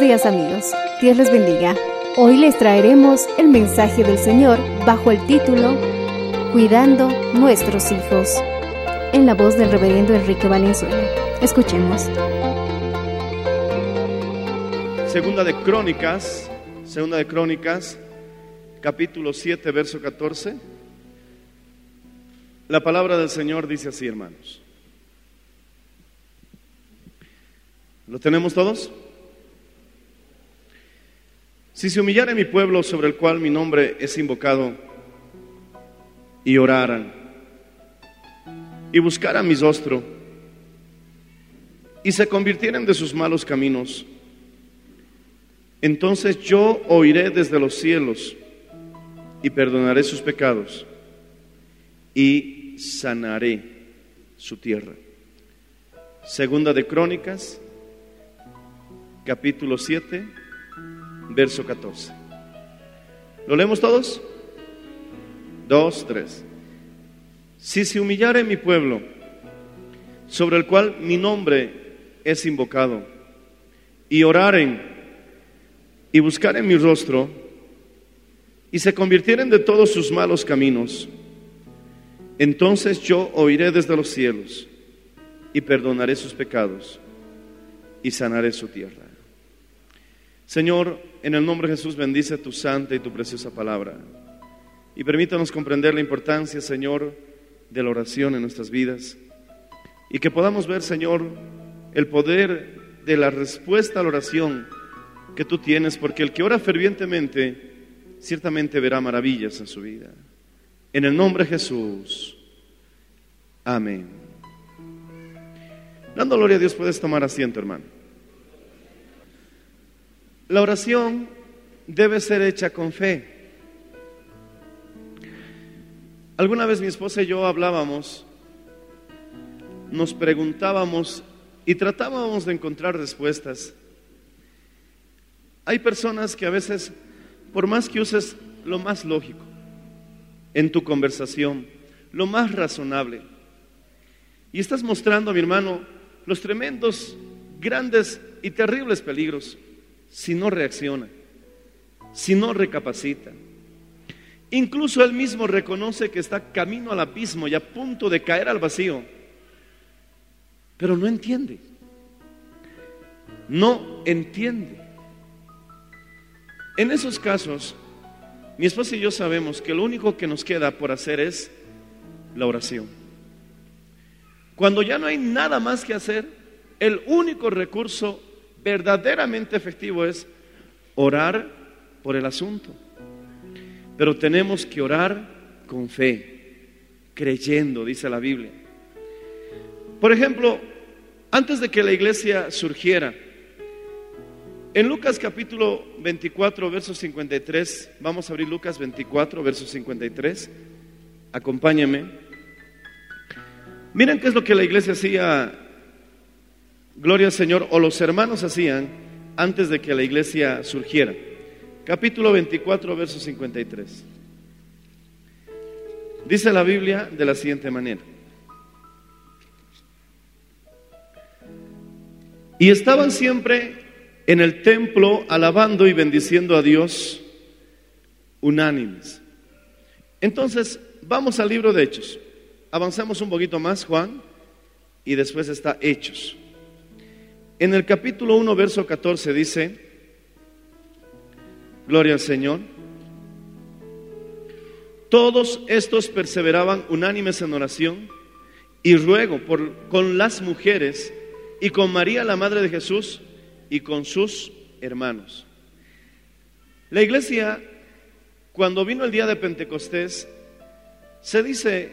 Días amigos, Dios les bendiga. Hoy les traeremos el mensaje del Señor bajo el título Cuidando nuestros hijos, en la voz del reverendo Enrique Valenzuela. Escuchemos. Segunda de Crónicas, Segunda de Crónicas, capítulo 7, verso 14. La palabra del Señor dice así, hermanos. ¿Lo tenemos todos? Si se humillare mi pueblo sobre el cual mi nombre es invocado y oraran y buscaran mi rostro y se convirtieren de sus malos caminos, entonces yo oiré desde los cielos y perdonaré sus pecados y sanaré su tierra. Segunda de Crónicas, capítulo 7, verso 14. ¿Lo leemos todos? Dos, tres. Si se humillare mi pueblo, sobre el cual mi nombre es invocado, y oraren y buscaren mi rostro, y se convirtieren de todos sus malos caminos, entonces yo oiré desde los cielos y perdonaré sus pecados y sanaré su tierra. Señor, en el nombre de Jesús bendice tu santa y tu preciosa palabra. Y permítanos comprender la importancia, Señor, de la oración en nuestras vidas. Y que podamos ver, Señor, el poder de la respuesta a la oración que tú tienes, porque el que ora fervientemente ciertamente verá maravillas en su vida. En el nombre de Jesús. Amén. Dando gloria a Dios, puedes tomar asiento, hermano. La oración debe ser hecha con fe. Alguna vez mi esposa y yo hablábamos, nos preguntábamos y tratábamos de encontrar respuestas. Hay personas que a veces, por más que uses lo más lógico en tu conversación, lo más razonable, y estás mostrando a mi hermano los tremendos, grandes y terribles peligros si no reacciona, si no recapacita. Incluso él mismo reconoce que está camino al abismo y a punto de caer al vacío, pero no entiende. No entiende. En esos casos, mi esposa y yo sabemos que lo único que nos queda por hacer es la oración. Cuando ya no hay nada más que hacer, el único recurso verdaderamente efectivo es orar por el asunto. Pero tenemos que orar con fe, creyendo, dice la Biblia. Por ejemplo, antes de que la iglesia surgiera, en Lucas capítulo 24, verso 53, vamos a abrir Lucas 24, verso 53, acompáñame. Miren qué es lo que la iglesia hacía, gloria al Señor, o los hermanos hacían antes de que la iglesia surgiera. Capítulo 24, verso 53. Dice la Biblia de la siguiente manera. Y estaban siempre en el templo alabando y bendiciendo a Dios unánimes. Entonces, vamos al libro de Hechos. Avanzamos un poquito más, Juan, y después está Hechos. En el capítulo 1, verso 14 dice, Gloria al Señor. Todos estos perseveraban unánimes en oración y ruego por, con las mujeres y con María, la Madre de Jesús, y con sus hermanos. La iglesia, cuando vino el día de Pentecostés, se dice,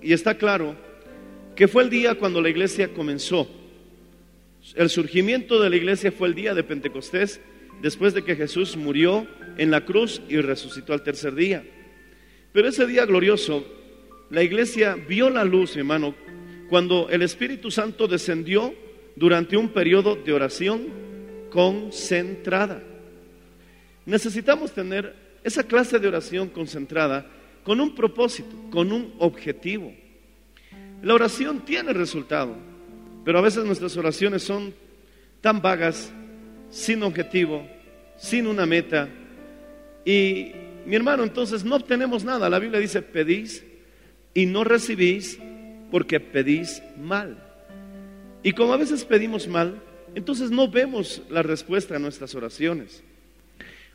y está claro, que fue el día cuando la iglesia comenzó. El surgimiento de la iglesia fue el día de Pentecostés, después de que Jesús murió en la cruz y resucitó al tercer día. Pero ese día glorioso, la iglesia vio la luz, hermano, cuando el Espíritu Santo descendió durante un periodo de oración concentrada. Necesitamos tener esa clase de oración concentrada con un propósito, con un objetivo. La oración tiene resultado, pero a veces nuestras oraciones son tan vagas, sin objetivo, sin una meta. Y mi hermano, entonces no obtenemos nada. La Biblia dice, pedís y no recibís porque pedís mal. Y como a veces pedimos mal, entonces no vemos la respuesta a nuestras oraciones.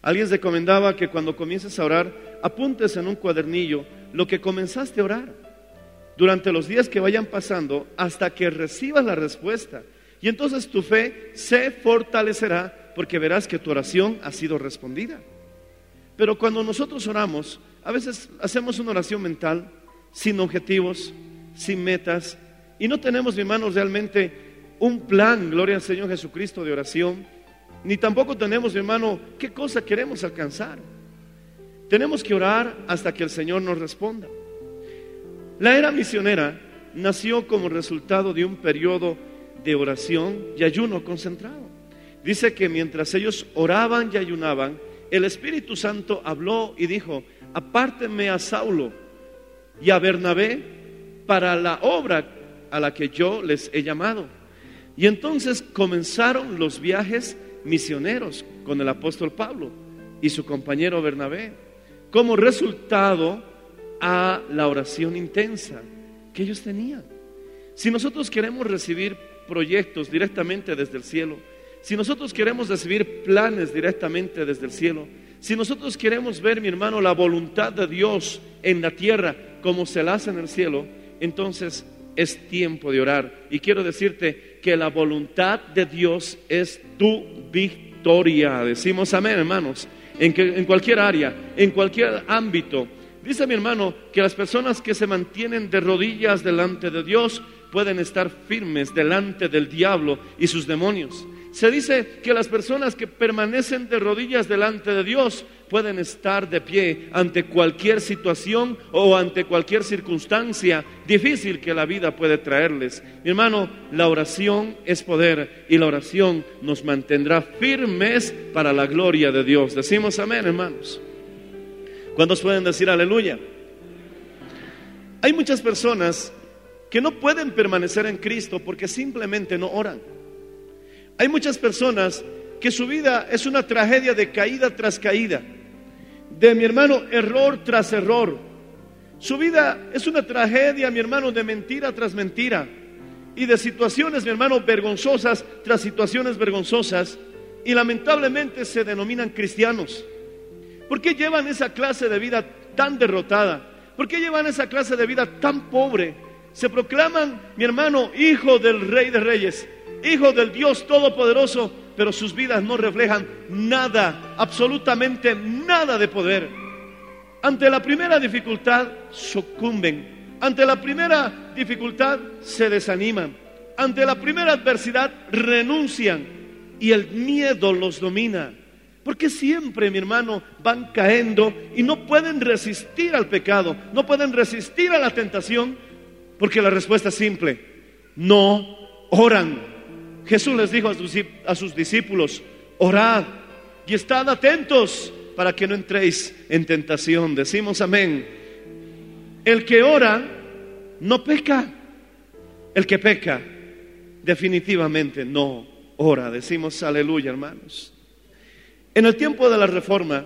Alguien recomendaba que cuando comiences a orar, apuntes en un cuadernillo lo que comenzaste a orar durante los días que vayan pasando hasta que recibas la respuesta. Y entonces tu fe se fortalecerá porque verás que tu oración ha sido respondida. Pero cuando nosotros oramos, a veces hacemos una oración mental sin objetivos, sin metas, y no tenemos, mi hermano, realmente un plan, gloria al Señor Jesucristo, de oración, ni tampoco tenemos, mi hermano, qué cosa queremos alcanzar. Tenemos que orar hasta que el Señor nos responda. La era misionera nació como resultado de un periodo de oración y ayuno concentrado. Dice que mientras ellos oraban y ayunaban, el Espíritu Santo habló y dijo, apártenme a Saulo y a Bernabé para la obra a la que yo les he llamado. Y entonces comenzaron los viajes misioneros con el apóstol Pablo y su compañero Bernabé, como resultado a la oración intensa que ellos tenían. Si nosotros queremos recibir proyectos directamente desde el cielo, si nosotros queremos recibir planes directamente desde el cielo, si nosotros queremos ver, mi hermano, la voluntad de Dios en la tierra como se la hace en el cielo, entonces es tiempo de orar. Y quiero decirte que la voluntad de Dios es tu victoria. Decimos amén, hermanos, en, que, en cualquier área, en cualquier ámbito. Dice mi hermano que las personas que se mantienen de rodillas delante de Dios pueden estar firmes delante del diablo y sus demonios. Se dice que las personas que permanecen de rodillas delante de Dios pueden estar de pie ante cualquier situación o ante cualquier circunstancia difícil que la vida puede traerles. Mi hermano, la oración es poder y la oración nos mantendrá firmes para la gloria de Dios. Decimos amén, hermanos. ¿Cuántos pueden decir aleluya? Hay muchas personas que no pueden permanecer en Cristo porque simplemente no oran. Hay muchas personas que su vida es una tragedia de caída tras caída, de mi hermano error tras error. Su vida es una tragedia, mi hermano, de mentira tras mentira y de situaciones, mi hermano, vergonzosas tras situaciones vergonzosas y lamentablemente se denominan cristianos. ¿Por qué llevan esa clase de vida tan derrotada? ¿Por qué llevan esa clase de vida tan pobre? Se proclaman, mi hermano, hijo del rey de reyes, hijo del Dios Todopoderoso, pero sus vidas no reflejan nada, absolutamente nada de poder. Ante la primera dificultad sucumben, ante la primera dificultad se desaniman, ante la primera adversidad renuncian y el miedo los domina. Porque siempre, mi hermano, van cayendo y no pueden resistir al pecado, no pueden resistir a la tentación, porque la respuesta es simple, no oran. Jesús les dijo a sus, discípulos, orad y estad atentos para que no entréis en tentación. Decimos amén. El que ora no peca. El que peca definitivamente no ora. Decimos aleluya, hermanos. En el tiempo de la reforma,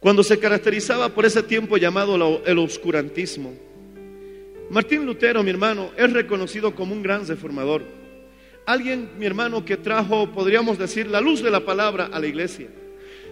cuando se caracterizaba por ese tiempo llamado el oscurantismo, Martín Lutero, mi hermano, es reconocido como un gran reformador. Alguien, mi hermano, que trajo, podríamos decir, la luz de la palabra a la iglesia.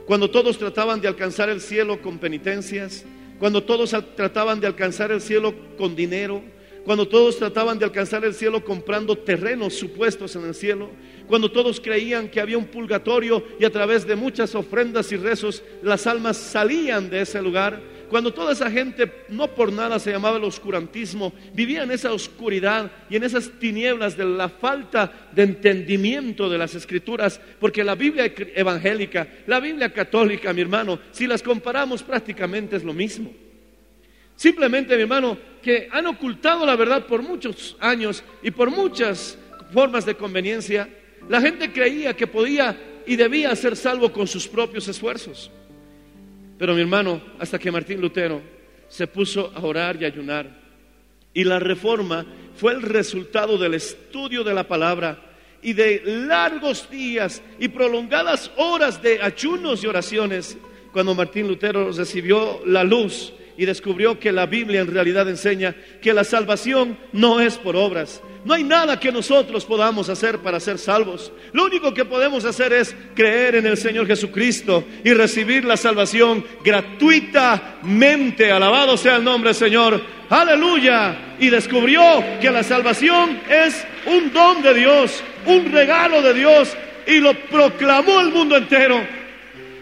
Cuando todos trataban de alcanzar el cielo con penitencias, cuando todos trataban de alcanzar el cielo con dinero, cuando todos trataban de alcanzar el cielo comprando terrenos supuestos en el cielo, cuando todos creían que había un purgatorio y a través de muchas ofrendas y rezos las almas salían de ese lugar, cuando toda esa gente, no por nada se llamaba el oscurantismo, vivía en esa oscuridad y en esas tinieblas de la falta de entendimiento de las escrituras, porque la Biblia evangélica, la Biblia católica, mi hermano, si las comparamos prácticamente es lo mismo. Simplemente, mi hermano, que han ocultado la verdad por muchos años y por muchas formas de conveniencia, la gente creía que podía y debía ser salvo con sus propios esfuerzos. Pero mi hermano, hasta que Martín Lutero se puso a orar y ayunar, y la reforma fue el resultado del estudio de la palabra y de largos días y prolongadas horas de ayunos y oraciones, cuando Martín Lutero recibió la luz y descubrió que la Biblia en realidad enseña que la salvación no es por obras. No hay nada que nosotros podamos hacer para ser salvos. Lo único que podemos hacer es creer en el Señor Jesucristo y recibir la salvación gratuitamente. Alabado sea el nombre del Señor. Aleluya. Y descubrió que la salvación es un don de Dios, un regalo de Dios. Y lo proclamó el mundo entero.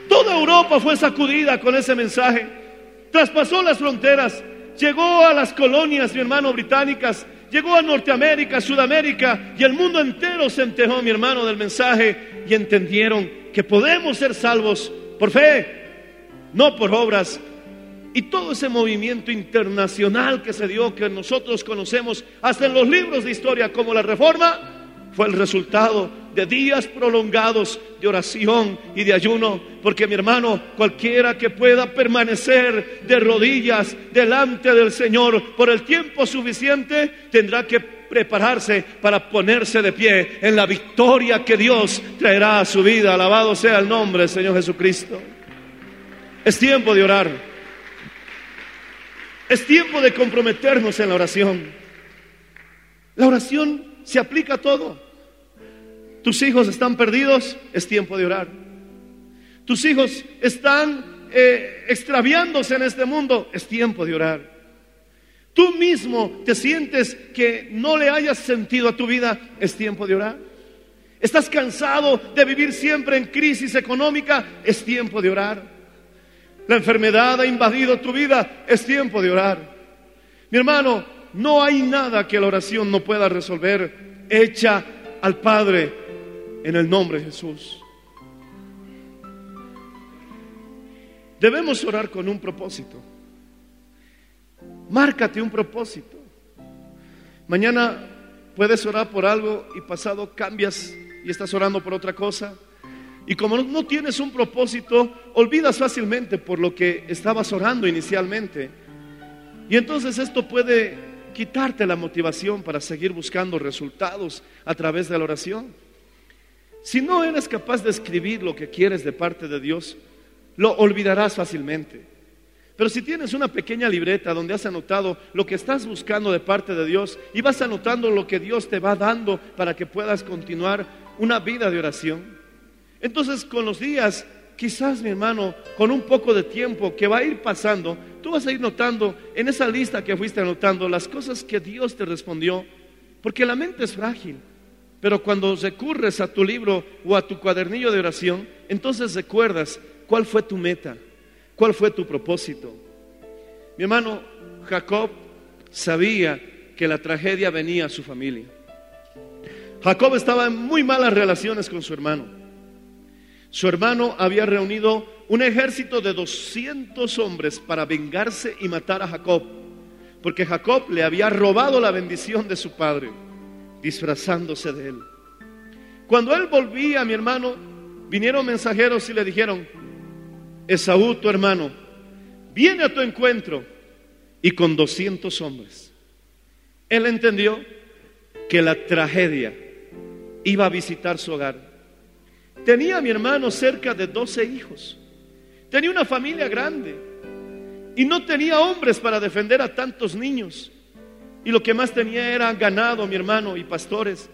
Toda Europa fue sacudida con ese mensaje. Traspasó las fronteras. Llegó a las colonias, mi hermano, británicas. Llegó a Norteamérica, Sudamérica. Y el mundo entero se enteró, mi hermano, del mensaje. Y entendieron que podemos ser salvos por fe, no por obras. Y todo ese movimiento internacional que se dio, que nosotros conocemos hasta en los libros de historia como la Reforma, fue el resultado de días prolongados de oración y de ayuno, porque mi hermano, cualquiera que pueda permanecer de rodillas delante del Señor por el tiempo suficiente, tendrá que prepararse para ponerse de pie en la victoria que Dios traerá a su vida. Alabado sea el nombre del Señor Jesucristo. Es tiempo de orar. Es tiempo de comprometernos en la oración. La oración se aplica a todo. Tus hijos están perdidos, es tiempo de orar. Tus hijos están eh, extraviándose en este mundo, es tiempo de orar. Tú mismo te sientes que no le hayas sentido a tu vida, es tiempo de orar. Estás cansado de vivir siempre en crisis económica, es tiempo de orar. La enfermedad ha invadido tu vida, es tiempo de orar. Mi hermano, no hay nada que la oración no pueda resolver. Echa al Padre en el nombre de Jesús. Debemos orar con un propósito. Márcate un propósito. Mañana puedes orar por algo y pasado cambias y estás orando por otra cosa. Y como no tienes un propósito, olvidas fácilmente por lo que estabas orando inicialmente. Y entonces esto puede quitarte la motivación para seguir buscando resultados a través de la oración. Si no eres capaz de escribir lo que quieres de parte de Dios, lo olvidarás fácilmente. Pero si tienes una pequeña libreta donde has anotado lo que estás buscando de parte de Dios y vas anotando lo que Dios te va dando para que puedas continuar una vida de oración, entonces con los días, quizás mi hermano, con un poco de tiempo que va a ir pasando, tú vas a ir notando en esa lista que fuiste anotando las cosas que Dios te respondió, porque la mente es frágil. Pero cuando recurres a tu libro o a tu cuadernillo de oración, entonces recuerdas cuál fue tu meta, cuál fue tu propósito. Mi hermano Jacob sabía que la tragedia venía a su familia. Jacob estaba en muy malas relaciones con su hermano. Su hermano había reunido un ejército de 200 hombres para vengarse y matar a Jacob, porque Jacob le había robado la bendición de su padre, disfrazándose de él. Cuando él volvía, mi hermano, vinieron mensajeros y le dijeron, Esaú, tu hermano, viene a tu encuentro y con 200 hombres. Él entendió que la tragedia iba a visitar su hogar. Tenía mi hermano cerca de 12 hijos. Tenía una familia grande y no tenía hombres para defender a tantos niños. Y lo que más tenía era ganado, mi hermano, y pastores.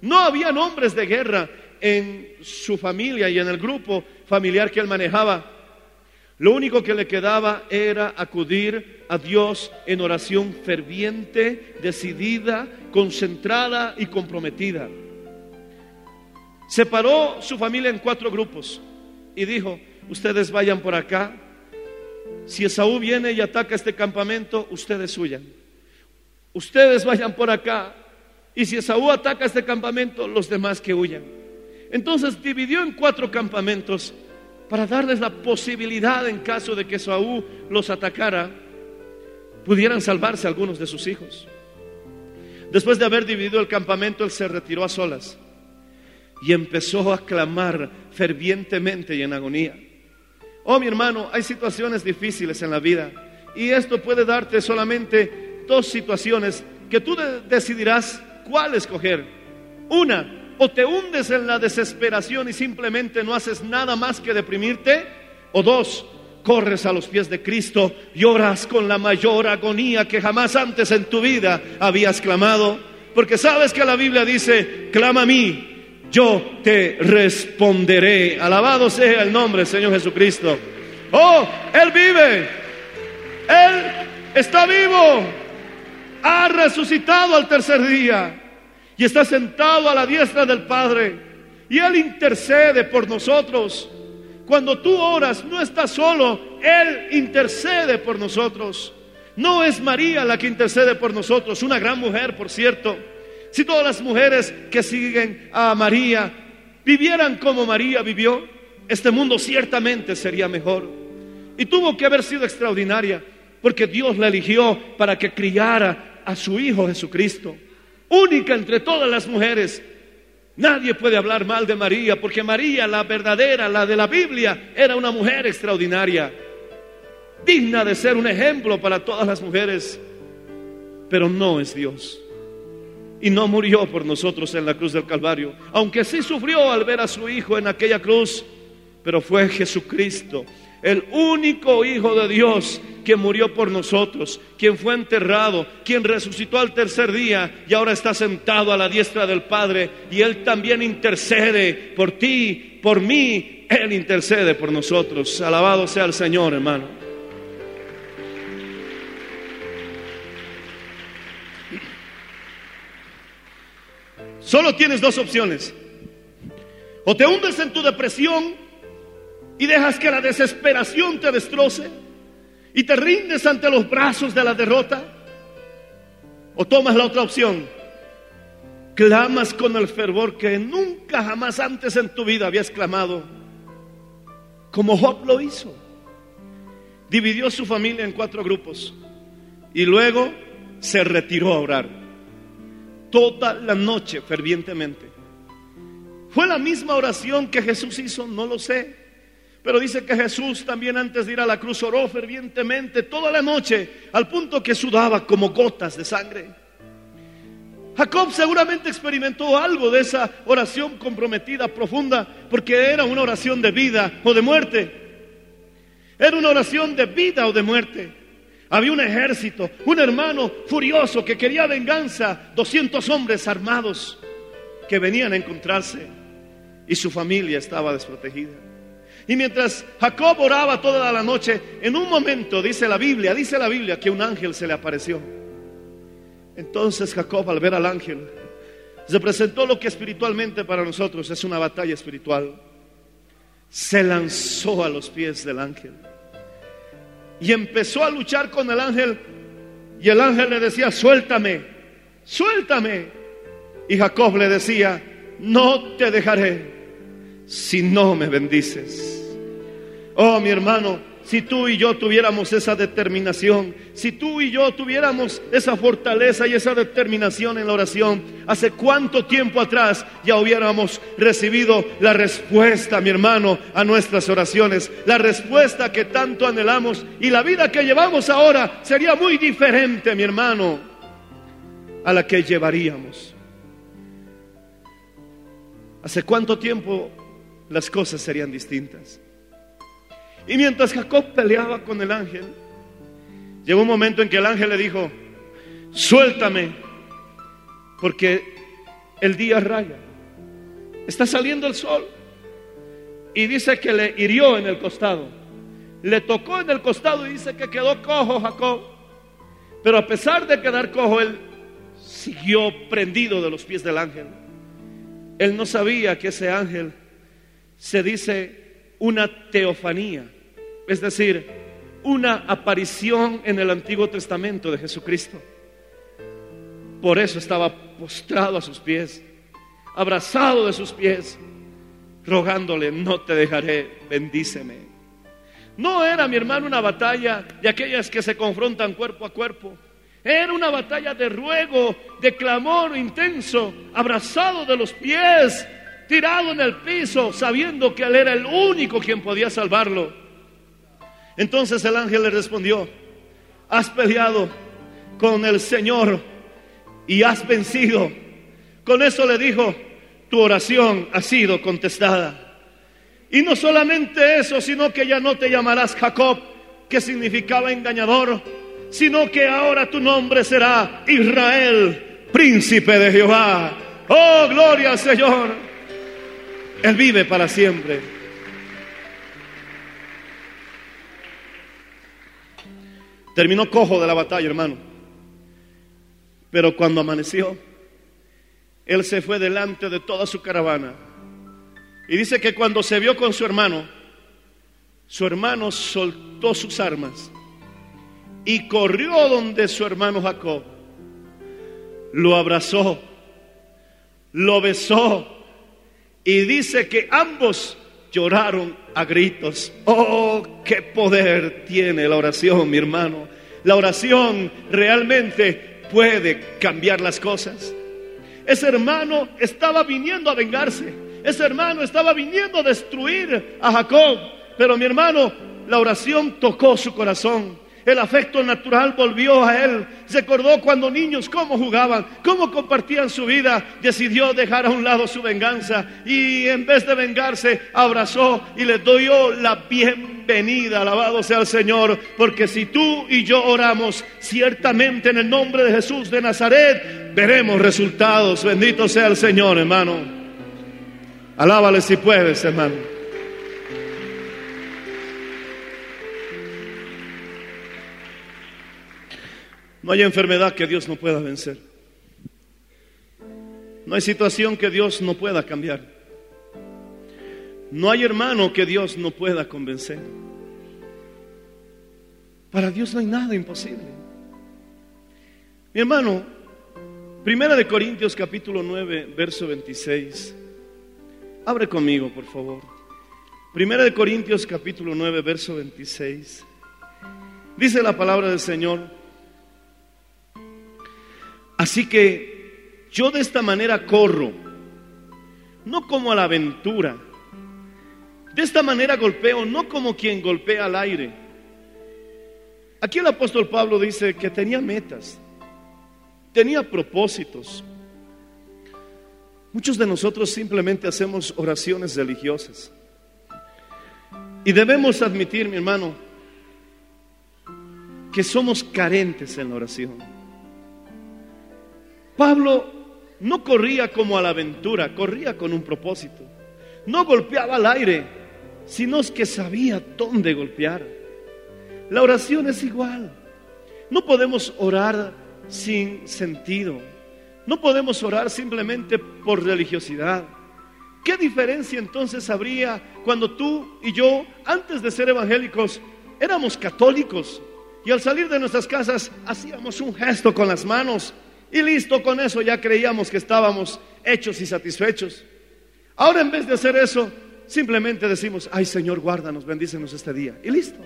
No habían hombres de guerra en su familia y en el grupo familiar que él manejaba. Lo único que le quedaba era acudir a Dios en oración ferviente, decidida, concentrada y comprometida. Separó su familia en cuatro grupos y dijo, ustedes vayan por acá. Si Esaú viene y ataca este campamento, ustedes huyan. Ustedes vayan por acá. Y si Esaú ataca este campamento, los demás que huyan. Entonces dividió en cuatro campamentos para darles la posibilidad en caso de que Esaú los atacara, pudieran salvarse algunos de sus hijos. Después de haber dividido el campamento, él se retiró a solas y empezó a clamar fervientemente y en agonía. Oh, mi hermano, hay situaciones difíciles en la vida y esto puede darte solamente dos situaciones que tú de- decidirás cuál escoger. Una, o te hundes en la desesperación y simplemente no haces nada más que deprimirte, o dos, corres a los pies de Cristo y oras con la mayor agonía que jamás antes en tu vida habías clamado, porque sabes que la Biblia dice, clama a mí yo te responderé. Alabado sea el nombre Señor Jesucristo. Oh, Él vive. Él está vivo. Ha resucitado al tercer día. Y está sentado a la diestra del Padre. Y Él intercede por nosotros. Cuando tú oras, no estás solo. Él intercede por nosotros. No es María la que intercede por nosotros, una gran mujer, por cierto. Si todas las mujeres que siguen a María vivieran como María vivió, este mundo ciertamente sería mejor. Y tuvo que haber sido extraordinaria, porque Dios la eligió para que criara a su Hijo Jesucristo. Única entre todas las mujeres. Nadie puede hablar mal de María, porque María, la verdadera, la de la Biblia, era una mujer extraordinaria, digna de ser un ejemplo para todas las mujeres, pero no es Dios y no murió por nosotros en la cruz del Calvario, aunque sí sufrió al ver a su Hijo en aquella cruz, pero fue Jesucristo, el único Hijo de Dios que murió por nosotros, quien fue enterrado, quien resucitó al tercer día y ahora está sentado a la diestra del Padre y Él también intercede por ti, por mí, Él intercede por nosotros. Alabado sea el Señor, hermano. Solo tienes dos opciones. O te hundes en tu depresión y dejas que la desesperación te destroce y te rindes ante los brazos de la derrota. O tomas la otra opción. Clamas con el fervor que nunca jamás antes en tu vida habías clamado. Como Job lo hizo. Dividió su familia en cuatro grupos y luego se retiró a orar toda la noche fervientemente. ¿Fue la misma oración que Jesús hizo? No lo sé. Pero dice que Jesús también antes de ir a la cruz oró fervientemente toda la noche, al punto que sudaba como gotas de sangre. Jacob seguramente experimentó algo de esa oración comprometida, profunda, porque era una oración de vida o de muerte. Era una oración de vida o de muerte. Había un ejército, un hermano furioso que quería venganza, 200 hombres armados que venían a encontrarse y su familia estaba desprotegida. Y mientras Jacob oraba toda la noche, en un momento, dice la Biblia, dice la Biblia que un ángel se le apareció. Entonces Jacob al ver al ángel, representó lo que espiritualmente para nosotros es una batalla espiritual. Se lanzó a los pies del ángel y empezó a luchar con el ángel y el ángel le decía, suéltame, suéltame. Y Jacob le decía, no te dejaré si no me bendices. Oh, mi hermano, si tú y yo tuviéramos esa determinación, si tú y yo tuviéramos esa fortaleza y esa determinación en la oración, hace cuánto tiempo atrás ya hubiéramos recibido la respuesta, mi hermano, a nuestras oraciones, la respuesta que tanto anhelamos y la vida que llevamos ahora sería muy diferente, mi hermano, a la que llevaríamos. ¿Hace cuánto tiempo las cosas serían distintas? Y mientras Jacob peleaba con el ángel, llegó un momento en que el ángel le dijo, suéltame, porque el día raya, está saliendo el sol. Y dice que le hirió en el costado, le tocó en el costado y dice que quedó cojo Jacob. Pero a pesar de quedar cojo, él siguió prendido de los pies del ángel. Él no sabía que ese ángel se dice una teofanía, es decir, una aparición en el Antiguo Testamento de Jesucristo. Por eso estaba postrado a sus pies, abrazado de sus pies, rogándole, no te dejaré, bendíceme. No era, mi hermano, una batalla de aquellas que se confrontan cuerpo a cuerpo. Era una batalla de ruego, de clamor intenso, abrazado de los pies, tirado en el piso, sabiendo que él era el único quien podía salvarlo. Entonces el ángel le respondió, has peleado con el Señor y has vencido. Con eso le dijo, tu oración ha sido contestada. Y no solamente eso, sino que ya no te llamarás Jacob, que significaba engañador, sino que ahora tu nombre será Israel, príncipe de Jehová. Oh, gloria al Señor. Él vive para siempre. Terminó cojo de la batalla, hermano. Pero cuando amaneció, él se fue delante de toda su caravana. Y dice que cuando se vio con su hermano, su hermano soltó sus armas y corrió donde su hermano Jacob. Lo abrazó, lo besó y dice que ambos lloraron a gritos. Oh, qué poder tiene la oración, mi hermano. La oración realmente puede cambiar las cosas. Ese hermano estaba viniendo a vengarse. Ese hermano estaba viniendo a destruir a Jacob. Pero mi hermano, la oración tocó su corazón. El afecto natural volvió a él. Recordó cuando niños cómo jugaban, cómo compartían su vida. Decidió dejar a un lado su venganza y en vez de vengarse, abrazó y le dio la bienvenida. Alabado sea el Señor, porque si tú y yo oramos ciertamente en el nombre de Jesús de Nazaret, veremos resultados. Bendito sea el Señor, hermano. Alábale si puedes, hermano. No hay enfermedad que Dios no pueda vencer. No hay situación que Dios no pueda cambiar. No hay hermano que Dios no pueda convencer. Para Dios no hay nada imposible. Mi hermano, Primera de Corintios capítulo 9, verso 26. Abre conmigo, por favor. Primera de Corintios capítulo 9, verso 26. Dice la palabra del Señor. Así que yo de esta manera corro, no como a la aventura. De esta manera golpeo, no como quien golpea al aire. Aquí el apóstol Pablo dice que tenía metas, tenía propósitos. Muchos de nosotros simplemente hacemos oraciones religiosas. Y debemos admitir, mi hermano, que somos carentes en la oración. Pablo no corría como a la aventura, corría con un propósito. No golpeaba al aire, sino que sabía dónde golpear. La oración es igual. No podemos orar sin sentido. No podemos orar simplemente por religiosidad. ¿Qué diferencia entonces habría cuando tú y yo, antes de ser evangélicos, éramos católicos y al salir de nuestras casas hacíamos un gesto con las manos y listo, con eso ya creíamos que estábamos hechos y satisfechos. Ahora en vez de hacer eso, simplemente decimos, ay Señor, guárdanos, bendícenos este día. Y listo.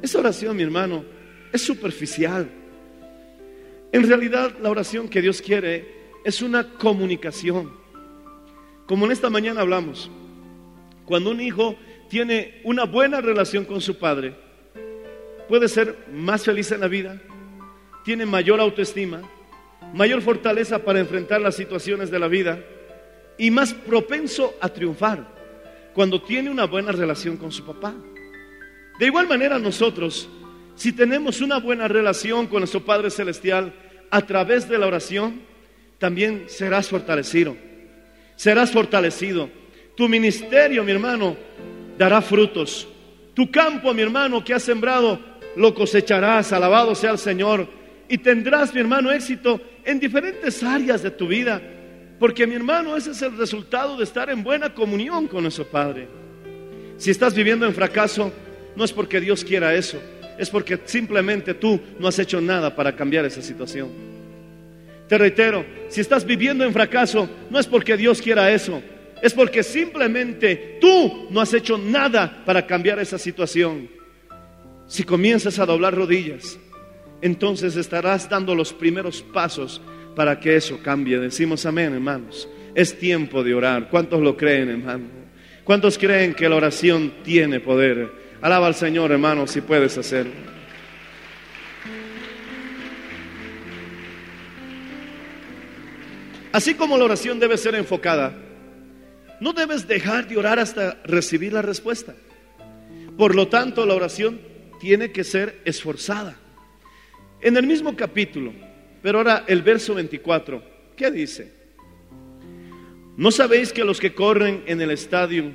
Esa oración, mi hermano, es superficial. En realidad, la oración que Dios quiere es una comunicación. Como en esta mañana hablamos, cuando un hijo tiene una buena relación con su padre, puede ser más feliz en la vida, tiene mayor autoestima, mayor fortaleza para enfrentar las situaciones de la vida y más propenso a triunfar cuando tiene una buena relación con su papá. De igual manera nosotros, si tenemos una buena relación con nuestro Padre Celestial a través de la oración, también serás fortalecido. Serás fortalecido. Tu ministerio, mi hermano, dará frutos. Tu campo, mi hermano, que has sembrado, lo cosecharás. Alabado sea el Señor. Y tendrás, mi hermano, éxito en diferentes áreas de tu vida. Porque, mi hermano, ese es el resultado de estar en buena comunión con nuestro Padre. Si estás viviendo en fracaso, no es porque Dios quiera eso, es porque simplemente tú no has hecho nada para cambiar esa situación. Te reitero, si estás viviendo en fracaso, no es porque Dios quiera eso, es porque simplemente tú no has hecho nada para cambiar esa situación. Si comienzas a doblar rodillas, entonces estarás dando los primeros pasos para que eso cambie. Decimos amén, hermanos. Es tiempo de orar. ¿Cuántos lo creen, hermano? ¿Cuántos creen que la oración tiene poder? Alaba al Señor, hermano, si puedes hacerlo. Así como la oración debe ser enfocada, no debes dejar de orar hasta recibir la respuesta. Por lo tanto, la oración tiene que ser esforzada. En el mismo capítulo, pero ahora el verso 24, ¿qué dice? ¿No sabéis que los que corren en el estadio,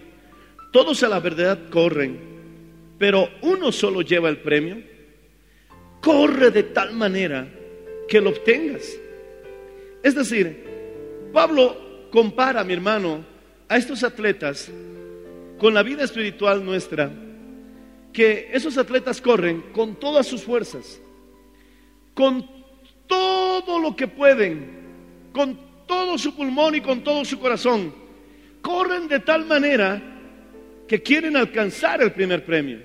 todos a la verdad corren, pero uno solo lleva el premio, corre de tal manera que lo obtengas. Es decir, Pablo compara, mi hermano, a estos atletas con la vida espiritual nuestra, que esos atletas corren con todas sus fuerzas, con todo lo que pueden, con todo su pulmón y con todo su corazón. Corren de tal manera que quieren alcanzar el primer premio.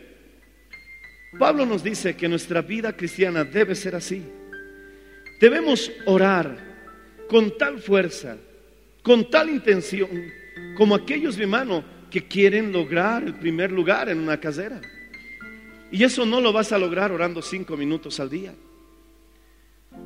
Pablo nos dice que nuestra vida cristiana debe ser así. Debemos orar con tal fuerza, con tal intención, como aquellos, mi hermano, que quieren lograr el primer lugar en una casera. Y eso no lo vas a lograr orando cinco minutos al día.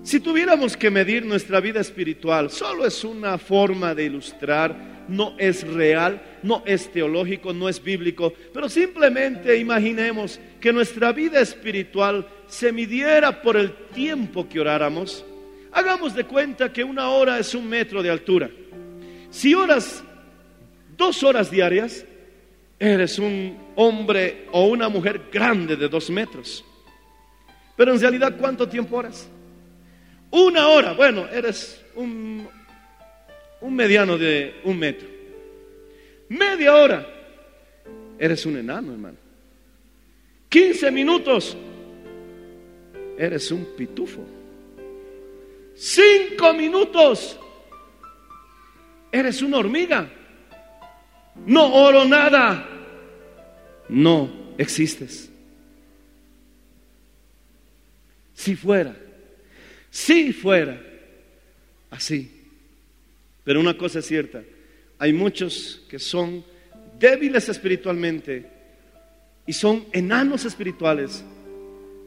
Si tuviéramos que medir nuestra vida espiritual, solo es una forma de ilustrar no es real, no es teológico, no es bíblico, pero simplemente imaginemos que nuestra vida espiritual se midiera por el tiempo que oráramos. Hagamos de cuenta que una hora es un metro de altura. Si oras dos horas diarias, eres un hombre o una mujer grande de dos metros. Pero en realidad, ¿cuánto tiempo oras? Una hora. Bueno, eres un mediano de un metro. Media hora. Eres un enano, hermano. 15 minutos. Eres un pitufo. Cinco minutos. Eres una hormiga. No oro nada. No existes. Si fuera, si fuera así pero una cosa es cierta, hay muchos que son débiles espiritualmente y son enanos espirituales.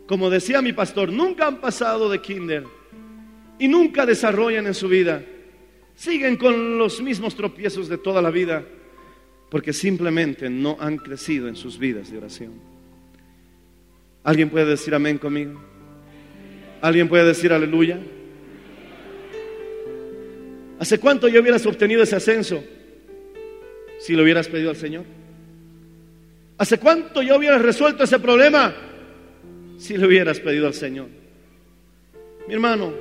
Como decía mi pastor, nunca han pasado de kinder y nunca desarrollan en su vida. Siguen con los mismos tropiezos de toda la vida porque simplemente no han crecido en sus vidas de oración. ¿Alguien puede decir amén conmigo? ¿Alguien puede decir aleluya? ¿Hace cuánto ya hubieras obtenido ese ascenso si lo hubieras pedido al Señor? ¿Hace cuánto ya hubieras resuelto ese problema si lo hubieras pedido al Señor? Mi hermano,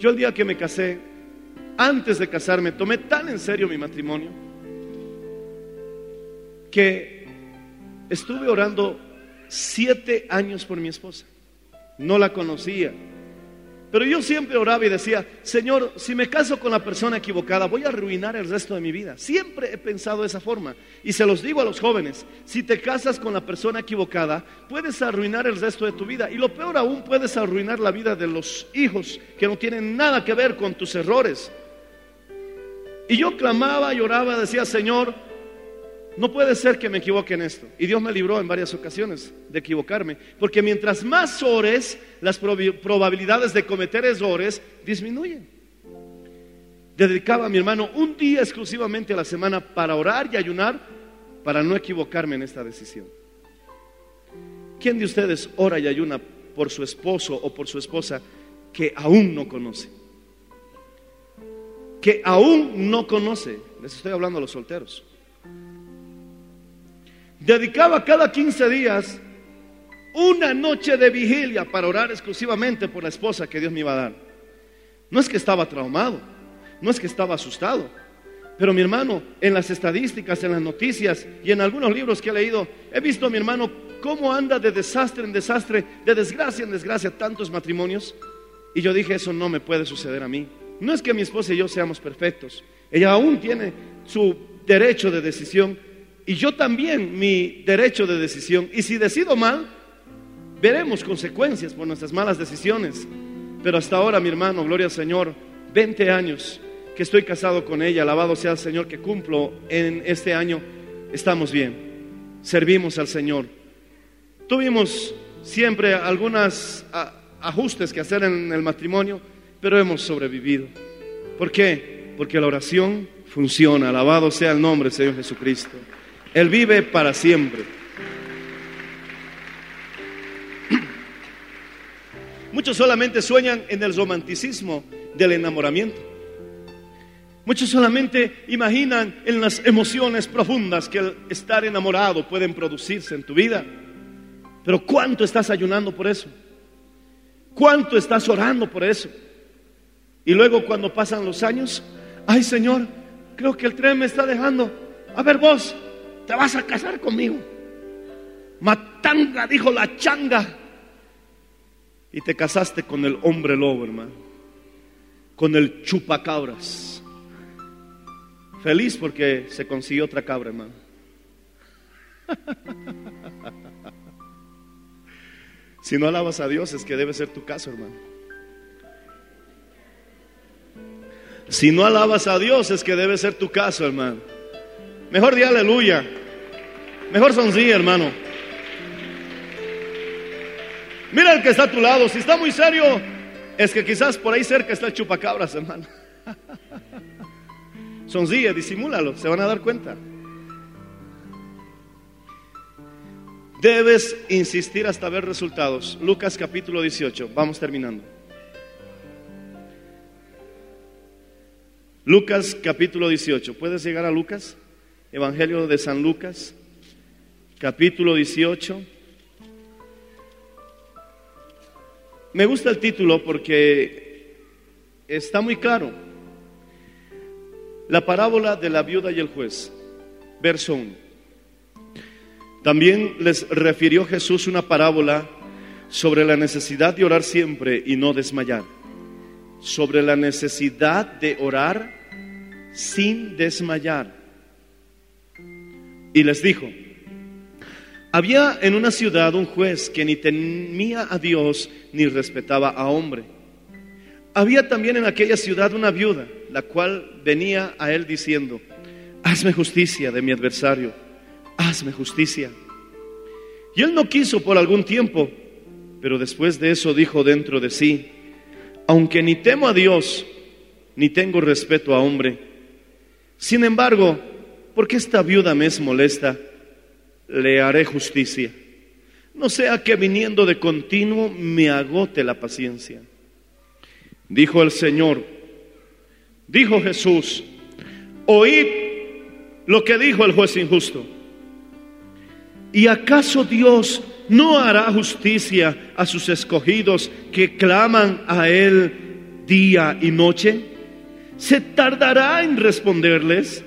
yo el día que me casé, antes de casarme, tomé tan en serio mi matrimonio que estuve orando siete años por mi esposa. No la conocía, Pero yo siempre oraba y decía, Señor, si me caso con la persona equivocada, voy a arruinar el resto de mi vida. Siempre he pensado de esa forma. Y se los digo a los jóvenes, si te casas con la persona equivocada, puedes arruinar el resto de tu vida. Y lo peor aún, puedes arruinar la vida de los hijos que no tienen nada que ver con tus errores. Y yo clamaba, lloraba, decía, Señor, no puede ser que me equivoque en esto. Y Dios me libró en varias ocasiones de equivocarme. Porque mientras más ores, las probabilidades de cometer errores disminuyen. Dedicaba a mi hermano un día exclusivamente a la semana para orar y ayunar para no equivocarme en esta decisión. ¿Quién de ustedes ora y ayuna por su esposo o por su esposa que aún no conoce? Que aún no conoce. Les estoy hablando a los solteros dedicaba cada 15 días una noche de vigilia para orar exclusivamente por la esposa que Dios me iba a dar. No es que estaba traumado, no es que estaba asustado, pero mi hermano, en las estadísticas, en las noticias y en algunos libros que he leído, he visto a mi hermano cómo anda de desastre en desastre, de desgracia en desgracia, tantos matrimonios. Y yo dije, eso no me puede suceder a mí. No es que mi esposa y yo seamos perfectos, ella aún tiene su derecho de decisión y yo también mi derecho de decisión. Y si decido mal, veremos consecuencias por nuestras malas decisiones. Pero hasta ahora, mi hermano, gloria al Señor, 20 años que estoy casado con ella, alabado sea el Señor que cumplo en este año, estamos bien, servimos al Señor. Tuvimos siempre algunos ajustes que hacer en el matrimonio, pero hemos sobrevivido. ¿Por qué? Porque la oración funciona, alabado sea el nombre del Señor Jesucristo. Él vive para siempre. Muchos solamente sueñan en el romanticismo del enamoramiento. Muchos solamente imaginan en las emociones profundas que el estar enamorado pueden producirse en tu vida. Pero ¿cuánto estás ayunando por eso? ¿Cuánto estás orando por eso? Y luego cuando pasan los años, ay Señor, creo que el tren me está dejando. A ver vos, te vas a casar conmigo. Matanga, dijo la changa. Y te casaste con el hombre lobo, hermano. Con el chupacabras. Feliz porque se consiguió otra cabra, hermano. Si no alabas a Dios es que debe ser tu caso, hermano. Si no alabas a Dios es que debe ser tu caso, hermano. Mejor di aleluya. Mejor sonríe, hermano. Mira el que está a tu lado. Si está muy serio, es que quizás por ahí cerca está el chupacabras, hermano. Sonríe, disimúlalo, se van a dar cuenta. Debes insistir hasta ver resultados. Lucas capítulo 18, vamos terminando. Lucas capítulo 18, ¿puedes llegar a Lucas? Evangelio de San Lucas, capítulo 18. Me gusta el título porque está muy claro. La parábola de la viuda y el juez, verso 1. También les refirió Jesús una parábola sobre la necesidad de orar siempre y no desmayar. Sobre la necesidad de orar sin desmayar. Y les dijo, había en una ciudad un juez que ni temía a Dios ni respetaba a hombre. Había también en aquella ciudad una viuda, la cual venía a él diciendo, hazme justicia de mi adversario, hazme justicia. Y él no quiso por algún tiempo, pero después de eso dijo dentro de sí, aunque ni temo a Dios, ni tengo respeto a hombre, sin embargo, porque esta viuda me es molesta, le haré justicia. No sea que viniendo de continuo me agote la paciencia. Dijo el Señor, dijo Jesús, oíd lo que dijo el juez injusto. ¿Y acaso Dios no hará justicia a sus escogidos que claman a Él día y noche? ¿Se tardará en responderles?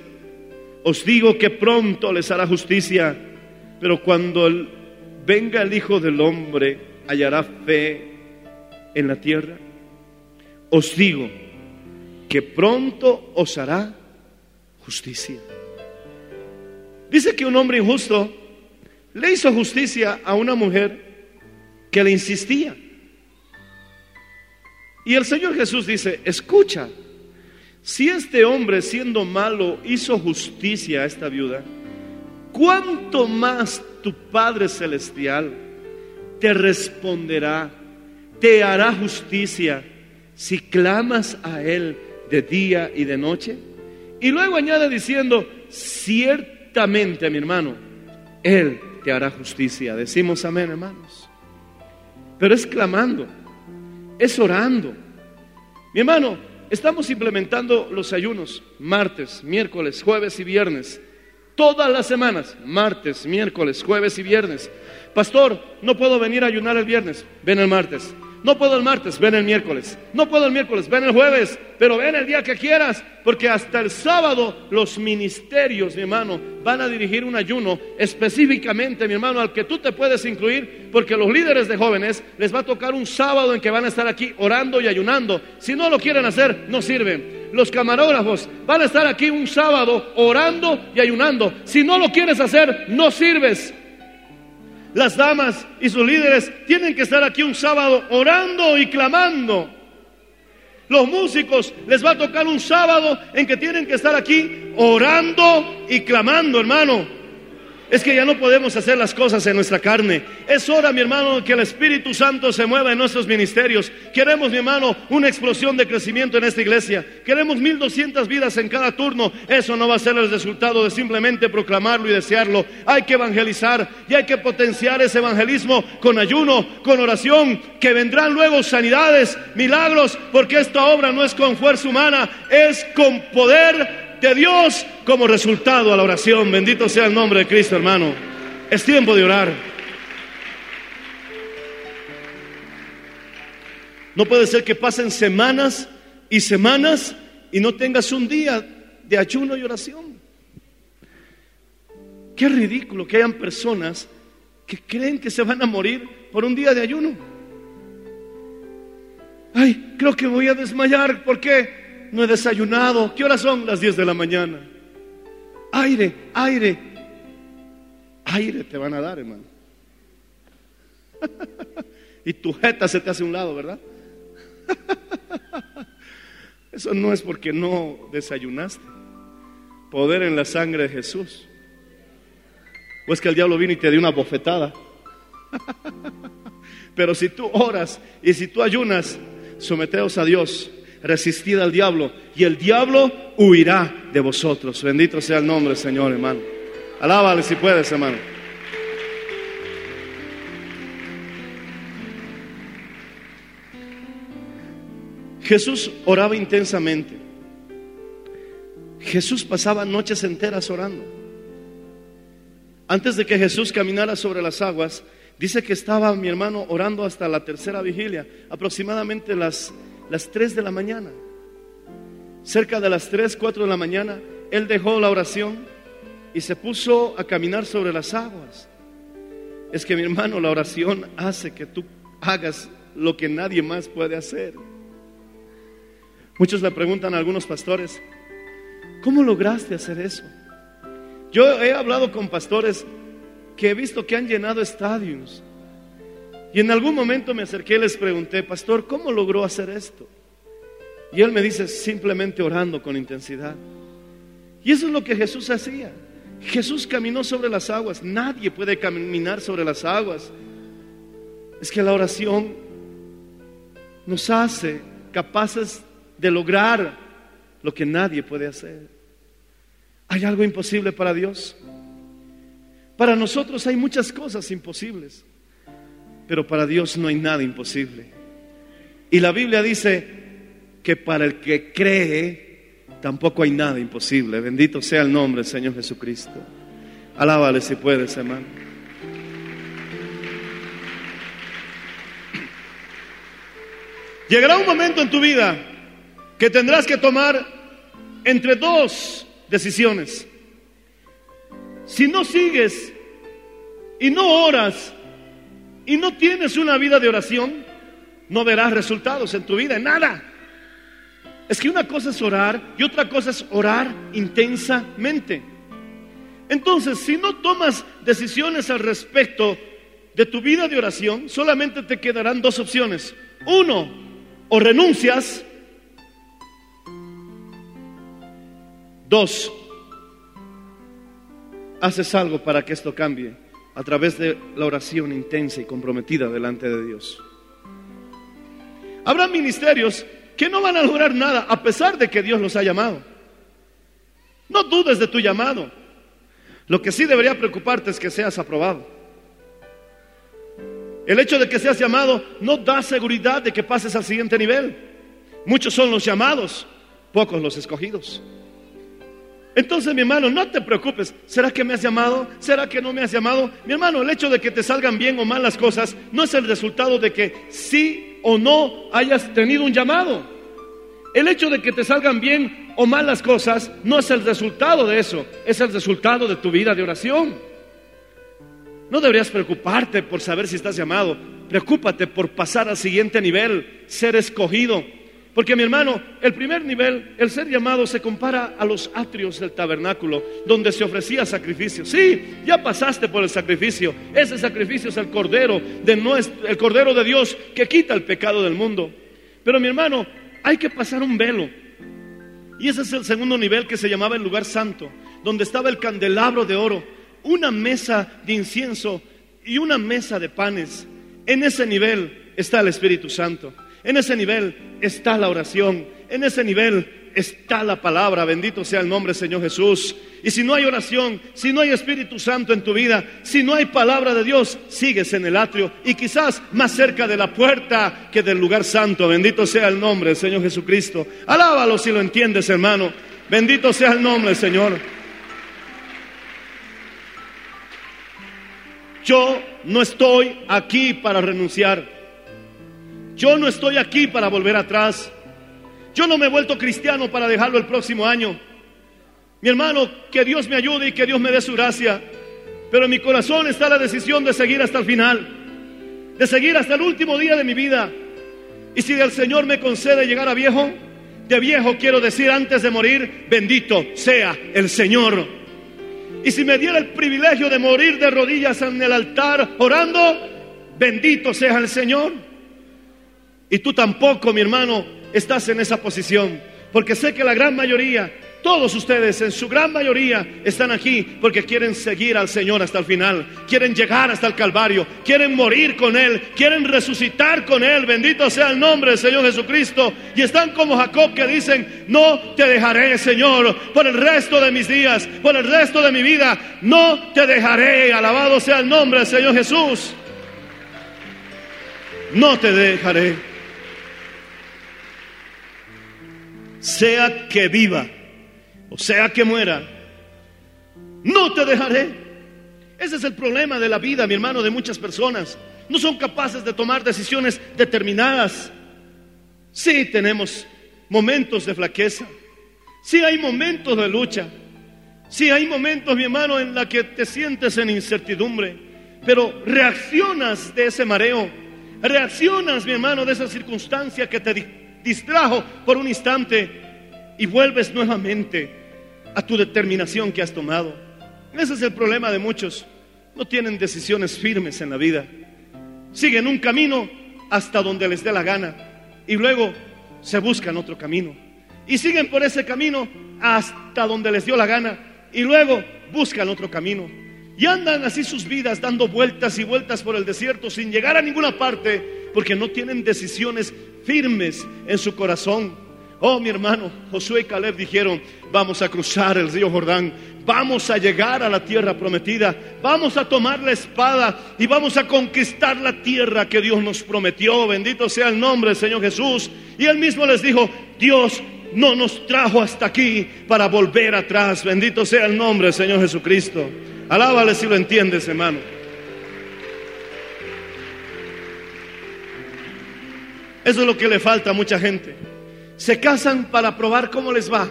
Os digo que pronto les hará justicia, pero cuando venga el Hijo del Hombre, hallará fe en la tierra. os digo que pronto os hará justicia. Dice que un hombre injusto le hizo justicia a una mujer que le insistía. Y el Señor Jesús dice, escucha, si este hombre siendo malo hizo justicia a esta viuda, ¿cuánto más tu Padre Celestial te responderá, te hará justicia si clamas a Él de día y de noche? Y luego añade diciendo, ciertamente mi hermano, Él te hará justicia. Decimos amén hermanos. Pero es clamando, es orando. Mi hermano, estamos implementando los ayunos martes, miércoles, jueves y viernes. Todas las semanas, martes, miércoles, jueves y viernes. Pastor, no puedo venir a ayunar el viernes. Ven el martes. No puedo el martes, ven el miércoles. No puedo el miércoles, ven el jueves. Pero ven el día que quieras, porque hasta el sábado los ministerios, mi hermano, van a dirigir un ayuno específicamente, mi hermano, al que tú te puedes incluir, porque los líderes de jóvenes les va a tocar un sábado en que van a estar aquí orando y ayunando. Si no lo quieren hacer, no sirven. Los camarógrafos van a estar aquí un sábado orando y ayunando. Si no lo quieres hacer, no sirves. Las damas y sus líderes tienen que estar aquí un sábado orando y clamando. Los músicos les va a tocar un sábado en que tienen que estar aquí orando y clamando, hermano. Es que ya no podemos hacer las cosas en nuestra carne. Es hora, mi hermano, que el Espíritu Santo se mueva en nuestros ministerios. Queremos, mi hermano, una explosión de crecimiento en esta iglesia. Queremos 1200 vidas en cada turno. Eso no va a ser el resultado de simplemente proclamarlo y desearlo. Hay que evangelizar y hay que potenciar ese evangelismo con ayuno, con oración, que vendrán luego sanidades, milagros, porque esta obra no es con fuerza humana, es con poder de Dios como resultado a la oración. Bendito sea el nombre de Cristo, hermano. Es tiempo de orar. No puede ser que pasen semanas y semanas y no tengas un día de ayuno y oración. Qué ridículo que hayan personas que creen que se van a morir por un día de ayuno. Ay, creo que voy a desmayar. ¿Por qué? No he desayunado. ¿Qué horas son? Las 10 de la mañana. Aire, aire. Aire te van a dar, hermano. y tu jeta se te hace un lado, ¿verdad? Eso no es porque no desayunaste. Poder en la sangre de Jesús. O es que el diablo vino y te dio una bofetada. Pero si tú oras y si tú ayunas, someteos a Dios resistid al diablo y el diablo huirá de vosotros. Bendito sea el nombre, Señor, hermano. Alábale si puedes, hermano. Jesús oraba intensamente. Jesús pasaba noches enteras orando. Antes de que Jesús caminara sobre las aguas, dice que estaba mi hermano orando hasta la tercera vigilia, aproximadamente las las 3 de la mañana. Cerca de las 3, 4 de la mañana, él dejó la oración y se puso a caminar sobre las aguas. Es que mi hermano, la oración hace que tú hagas lo que nadie más puede hacer. Muchos le preguntan a algunos pastores, ¿cómo lograste hacer eso? Yo he hablado con pastores que he visto que han llenado estadios, y en algún momento me acerqué y les pregunté, pastor, ¿cómo logró hacer esto? Y él me dice, simplemente orando con intensidad. Y eso es lo que Jesús hacía. Jesús caminó sobre las aguas. Nadie puede caminar sobre las aguas. Es que la oración nos hace capaces de lograr lo que nadie puede hacer. ¿Hay algo imposible para Dios? Para nosotros hay muchas cosas imposibles. Pero para Dios no hay nada imposible. Y la Biblia dice que para el que cree, tampoco hay nada imposible. Bendito sea el nombre del Señor Jesucristo. Alábale si puedes, hermano. Llegará un momento en tu vida que tendrás que tomar entre dos decisiones. Si no sigues y no oras y no tienes una vida de oración, no verás resultados en tu vida, en nada. Es que una cosa es orar y otra cosa es orar intensamente. Entonces, si no tomas decisiones al respecto de tu vida de oración, solamente te quedarán dos opciones. Uno, o renuncias. Dos, haces algo para que esto cambie a través de la oración intensa y comprometida delante de Dios. Habrá ministerios que no van a lograr nada a pesar de que Dios los ha llamado. No dudes de tu llamado. Lo que sí debería preocuparte es que seas aprobado. El hecho de que seas llamado no da seguridad de que pases al siguiente nivel. Muchos son los llamados, pocos los escogidos. Entonces, mi hermano, no te preocupes. ¿Será que me has llamado? ¿Será que no me has llamado? Mi hermano, el hecho de que te salgan bien o mal las cosas no es el resultado de que sí o no hayas tenido un llamado. El hecho de que te salgan bien o mal las cosas no es el resultado de eso, es el resultado de tu vida de oración. No deberías preocuparte por saber si estás llamado, preocúpate por pasar al siguiente nivel, ser escogido. Porque mi hermano, el primer nivel, el ser llamado, se compara a los atrios del tabernáculo, donde se ofrecía sacrificio. Sí, ya pasaste por el sacrificio. Ese sacrificio es el cordero de nuestro, el cordero de Dios que quita el pecado del mundo. Pero mi hermano, hay que pasar un velo. Y ese es el segundo nivel que se llamaba el lugar santo, donde estaba el candelabro de oro, una mesa de incienso y una mesa de panes. En ese nivel está el Espíritu Santo. En ese nivel está la oración. En ese nivel está la palabra. Bendito sea el nombre Señor Jesús. Y si no hay oración, si no hay Espíritu Santo en tu vida, si no hay palabra de Dios, sigues en el atrio y quizás más cerca de la puerta que del lugar santo. Bendito sea el nombre Señor Jesucristo. Alábalo si lo entiendes, hermano. Bendito sea el nombre, Señor. Yo no estoy aquí para renunciar. Yo no estoy aquí para volver atrás. Yo no me he vuelto cristiano para dejarlo el próximo año. Mi hermano, que Dios me ayude y que Dios me dé su gracia. Pero en mi corazón está la decisión de seguir hasta el final. De seguir hasta el último día de mi vida. Y si el Señor me concede llegar a viejo, de viejo quiero decir antes de morir, bendito sea el Señor. Y si me diera el privilegio de morir de rodillas en el altar orando, bendito sea el Señor. Y tú tampoco, mi hermano, estás en esa posición. Porque sé que la gran mayoría, todos ustedes en su gran mayoría están aquí porque quieren seguir al Señor hasta el final. Quieren llegar hasta el Calvario. Quieren morir con Él. Quieren resucitar con Él. Bendito sea el nombre del Señor Jesucristo. Y están como Jacob que dicen, no te dejaré, Señor, por el resto de mis días, por el resto de mi vida. No te dejaré. Alabado sea el nombre del Señor Jesús. No te dejaré. Sea que viva o sea que muera, no te dejaré. Ese es el problema de la vida, mi hermano, de muchas personas. No son capaces de tomar decisiones determinadas. Sí tenemos momentos de flaqueza. Sí hay momentos de lucha. Sí hay momentos, mi hermano, en la que te sientes en incertidumbre. Pero reaccionas de ese mareo. Reaccionas, mi hermano, de esa circunstancia que te distrajo por un instante y vuelves nuevamente a tu determinación que has tomado. Ese es el problema de muchos. No tienen decisiones firmes en la vida. Siguen un camino hasta donde les dé la gana y luego se buscan otro camino. Y siguen por ese camino hasta donde les dio la gana y luego buscan otro camino. Y andan así sus vidas dando vueltas y vueltas por el desierto sin llegar a ninguna parte porque no tienen decisiones firmes en su corazón. Oh, mi hermano, Josué y Caleb dijeron, vamos a cruzar el río Jordán, vamos a llegar a la tierra prometida, vamos a tomar la espada y vamos a conquistar la tierra que Dios nos prometió. Bendito sea el nombre del Señor Jesús. Y él mismo les dijo, Dios no nos trajo hasta aquí para volver atrás. Bendito sea el nombre del Señor Jesucristo. Alábale si lo entiendes, hermano. Eso es lo que le falta a mucha gente. Se casan para probar cómo les va.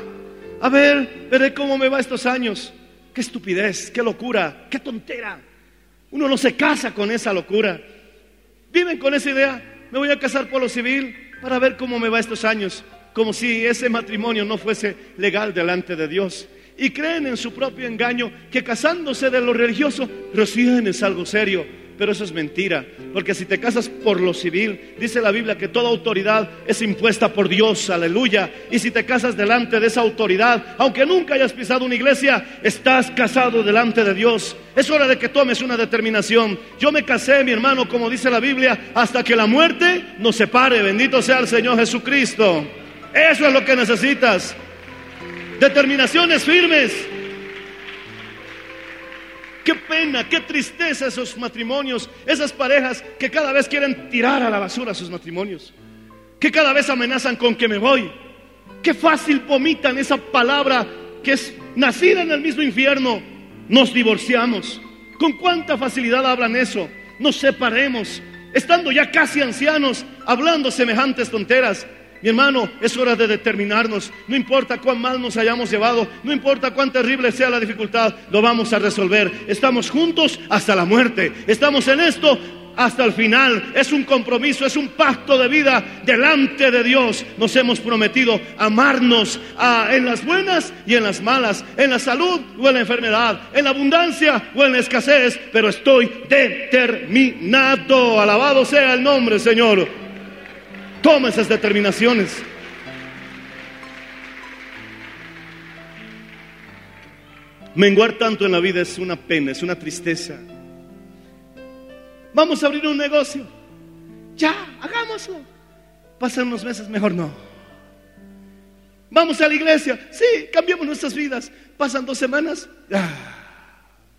A ver, veré cómo me va estos años. Qué estupidez, qué locura, qué tontera. Uno no se casa con esa locura. Viven con esa idea. Me voy a casar por lo civil para ver cómo me va estos años. como si ese matrimonio no fuese legal delante de Dios. Y creen en su propio engaño que casándose de lo religioso reciben es algo serio. Pero eso es mentira, porque si te casas por lo civil, dice la Biblia que toda autoridad es impuesta por Dios, aleluya. Y si te casas delante de esa autoridad, aunque nunca hayas pisado una iglesia, estás casado delante de Dios. Es hora de que tomes una determinación. Yo me casé, mi hermano, como dice la Biblia, hasta que la muerte nos separe. Bendito sea el Señor Jesucristo. Eso es lo que necesitas. Determinaciones firmes. Qué pena, qué tristeza esos matrimonios, esas parejas que cada vez quieren tirar a la basura sus matrimonios, que cada vez amenazan con que me voy. Qué fácil vomitan esa palabra que es nacida en el mismo infierno. Nos divorciamos. ¿Con cuánta facilidad hablan eso? Nos separemos, estando ya casi ancianos, hablando semejantes tonteras. Mi hermano, es hora de determinarnos. No importa cuán mal nos hayamos llevado, no importa cuán terrible sea la dificultad, lo vamos a resolver. Estamos juntos hasta la muerte. Estamos en esto hasta el final. Es un compromiso, es un pacto de vida delante de Dios. Nos hemos prometido amarnos ah, en las buenas y en las malas, en la salud o en la enfermedad, en la abundancia o en la escasez, pero estoy determinado. Alabado sea el nombre, Señor. Toma esas determinaciones. Menguar tanto en la vida es una pena, es una tristeza. Vamos a abrir un negocio. Ya, hagámoslo. Pasan unos meses, mejor no. Vamos a la iglesia. Sí, cambiamos nuestras vidas. Pasan dos semanas. Ah,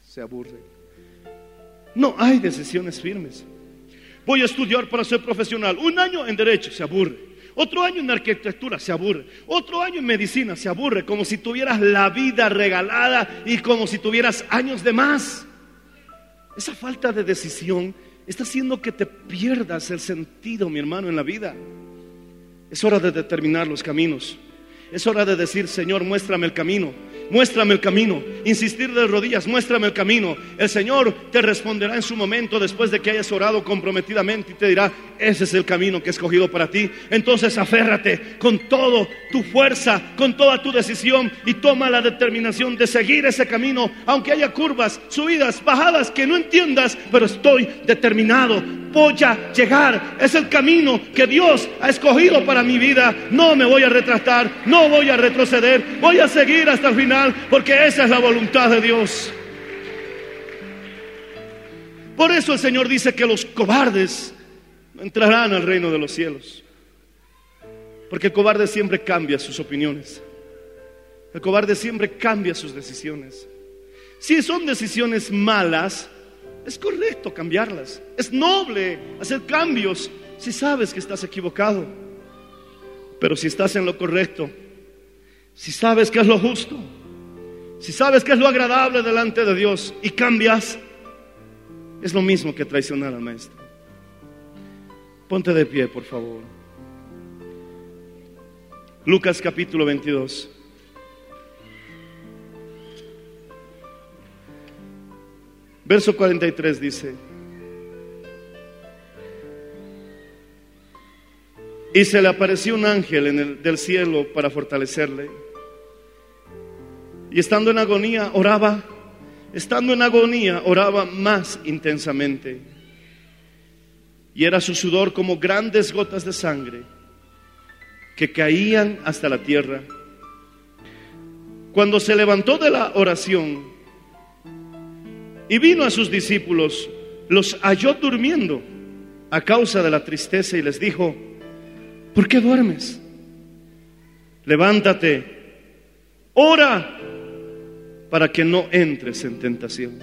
se aburre. No hay decisiones firmes. Voy a estudiar para ser profesional. Un año en derecho, se aburre. Otro año en arquitectura, se aburre. Otro año en medicina, se aburre. Como si tuvieras la vida regalada y como si tuvieras años de más. Esa falta de decisión está haciendo que te pierdas el sentido, mi hermano, en la vida. Es hora de determinar los caminos. Es hora de decir, Señor, muéstrame el camino. Muéstrame el camino. Insistir de rodillas, muéstrame el camino. El Señor te responderá en su momento después de que hayas orado comprometidamente y te dirá, ese es el camino que he escogido para ti. Entonces aférrate con toda tu fuerza, con toda tu decisión y toma la determinación de seguir ese camino, aunque haya curvas, subidas, bajadas que no entiendas, pero estoy determinado. Voy a llegar. Es el camino que Dios ha escogido para mi vida. No me voy a retratar, no voy a retroceder, voy a seguir hasta el final porque esa es la voluntad de Dios. Por eso el Señor dice que los cobardes entrarán al reino de los cielos. Porque el cobarde siempre cambia sus opiniones. El cobarde siempre cambia sus decisiones. Si son decisiones malas, es correcto cambiarlas. Es noble hacer cambios si sabes que estás equivocado. Pero si estás en lo correcto, si sabes que es lo justo, si sabes que es lo agradable delante de Dios y cambias, es lo mismo que traicionar al maestro. Ponte de pie, por favor. Lucas capítulo 22. Verso 43 dice, y se le apareció un ángel en el, del cielo para fortalecerle y estando en agonía, oraba. Estando en agonía, oraba más intensamente. Y era su sudor como grandes gotas de sangre que caían hasta la tierra. Cuando se levantó de la oración y vino a sus discípulos, los halló durmiendo a causa de la tristeza y les dijo, ¿por qué duermes? Levántate, ora para que no entres en tentación.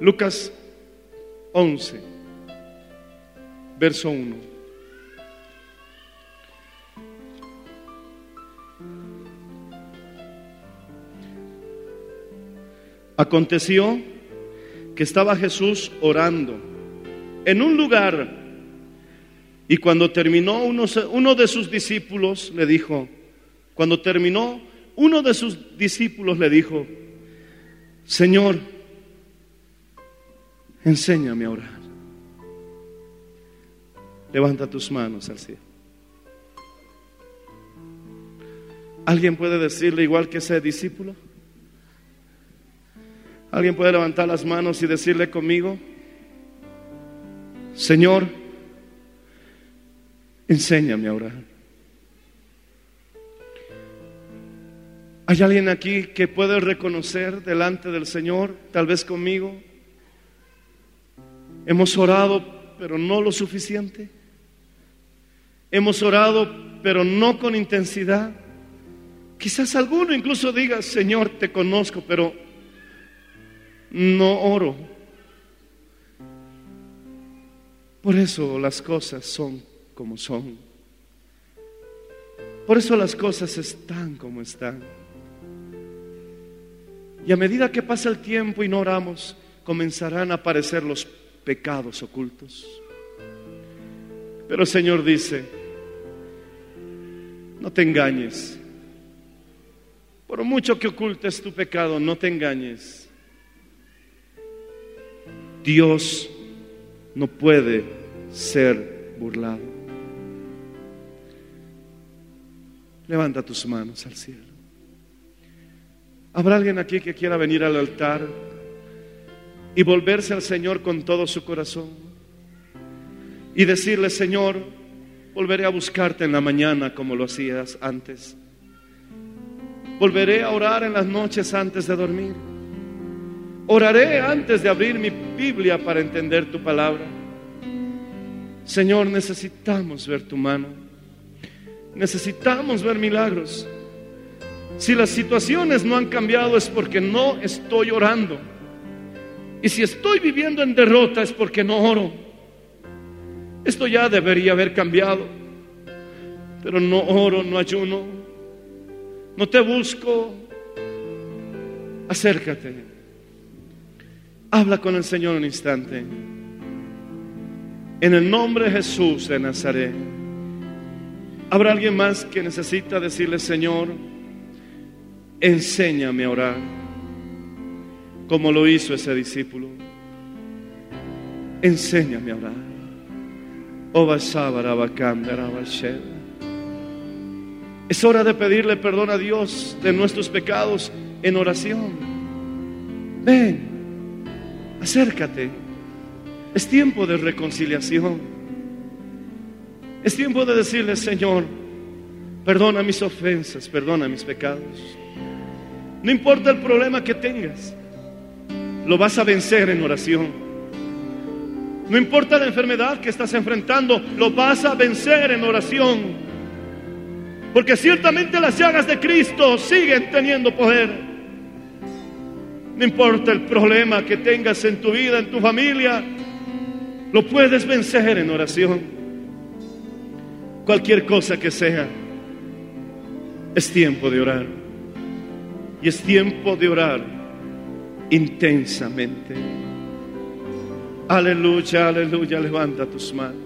Lucas 11, verso 1. Aconteció que estaba Jesús orando en un lugar y cuando terminó uno, de sus discípulos le dijo, cuando terminó, uno de sus discípulos le dijo, Señor, enséñame a orar. Levanta tus manos al cielo. ¿Alguien puede decirle igual que ese discípulo? ¿Alguien puede levantar las manos y decirle conmigo, Señor, enséñame a orar? ¿Hay alguien aquí que puede reconocer delante del Señor, tal vez conmigo? Hemos orado, pero no lo suficiente. Hemos orado, pero no con intensidad. Quizás alguno incluso diga, Señor, te conozco, pero no oro. Por eso las cosas son como son. Por eso las cosas están como están. Y a medida que pasa el tiempo y no oramos, comenzarán a aparecer los pecados ocultos. Pero el Señor dice, no te engañes. Por mucho que ocultes tu pecado, no te engañes. Dios no puede ser burlado. Levanta tus manos al cielo. ¿Habrá alguien aquí que quiera venir al altar y volverse al Señor con todo su corazón? Y decirle, Señor, volveré a buscarte en la mañana como lo hacías antes. Volveré a orar en las noches antes de dormir. Oraré antes de abrir mi Biblia para entender tu palabra. Señor, necesitamos ver tu mano. Necesitamos ver milagros. Si las situaciones no han cambiado es porque no estoy orando. Y si estoy viviendo en derrota es porque no oro. Esto ya debería haber cambiado. Pero no oro, no ayuno. No te busco. Acércate. Habla con el Señor un instante. En el nombre de Jesús de Nazaret. ¿Habrá alguien más que necesita decirle, Señor, enséñame a orar, como lo hizo ese discípulo. Enséñame a orar. Es hora de pedirle perdón a Dios de nuestros pecados en oración. Ven, acércate. Es tiempo de reconciliación. Es tiempo de decirle, Señor, perdona mis ofensas, perdona mis pecados. No importa el problema que tengas, lo vas a vencer en oración. No importa la enfermedad que estás enfrentando, lo vas a vencer en oración. Porque ciertamente las llagas de Cristo siguen teniendo poder. No importa el problema que tengas en tu vida, en tu familia, lo puedes vencer en oración. Cualquier cosa que sea, es tiempo de orar. Y es tiempo de orar intensamente. Aleluya, aleluya, levanta tus manos.